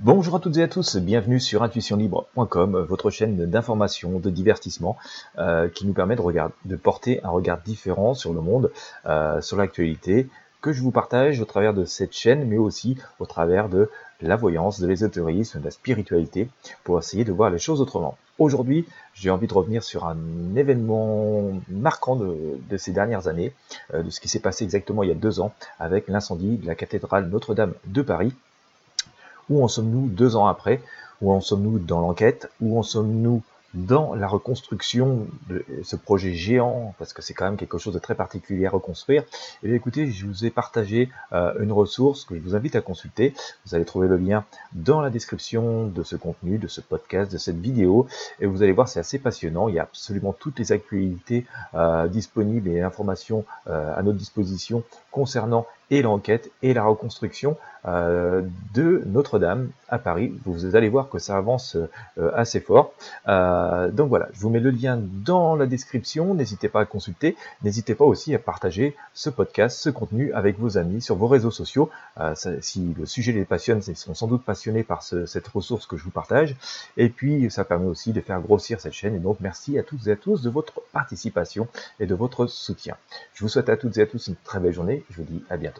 Bonjour à toutes et à tous, bienvenue sur intuitionlibre.com, votre chaîne d'information, de divertissement, euh, qui nous permet de, porter un regard différent sur le monde, euh, sur l'actualité, que je vous partage au travers de cette chaîne, mais aussi au travers de la voyance, de l'ésotérisme, de la spiritualité, pour essayer de voir les choses autrement. Aujourd'hui, j'ai envie de revenir sur un événement marquant de, ces dernières années, euh, de ce qui s'est passé exactement il y a deux ans, avec l'incendie de la cathédrale Notre-Dame de Paris, où en sommes-nous deux ans après? Où en sommes-nous dans l'enquête? Où en sommes-nous dans la reconstruction de ce projet géant, parce que c'est quand même quelque chose de très particulier à reconstruire, et eh bien écoutez, je vous ai partagé euh, une ressource que je vous invite à consulter. Vous allez trouver le lien dans la description de ce contenu, de ce podcast, de cette vidéo, et vous allez voir, c'est assez passionnant. Il y a absolument toutes les actualités euh, disponibles et informations euh, à notre disposition concernant et l'enquête et la reconstruction euh, de Notre-Dame à Paris. Vous allez voir que ça avance euh, assez fort. Euh, donc voilà, je vous mets le lien dans la description. N'hésitez pas à consulter. N'hésitez pas aussi à partager ce podcast, ce contenu avec vos amis sur vos réseaux sociaux. si le sujet les passionne, ils sont sans doute passionnés par cette ressource que je vous partage. Et puis, ça permet aussi de faire grossir cette chaîne. Et donc, merci à toutes et à tous de votre participation et de votre soutien. Je vous souhaite à toutes et à tous une très belle journée. Je vous dis à bientôt.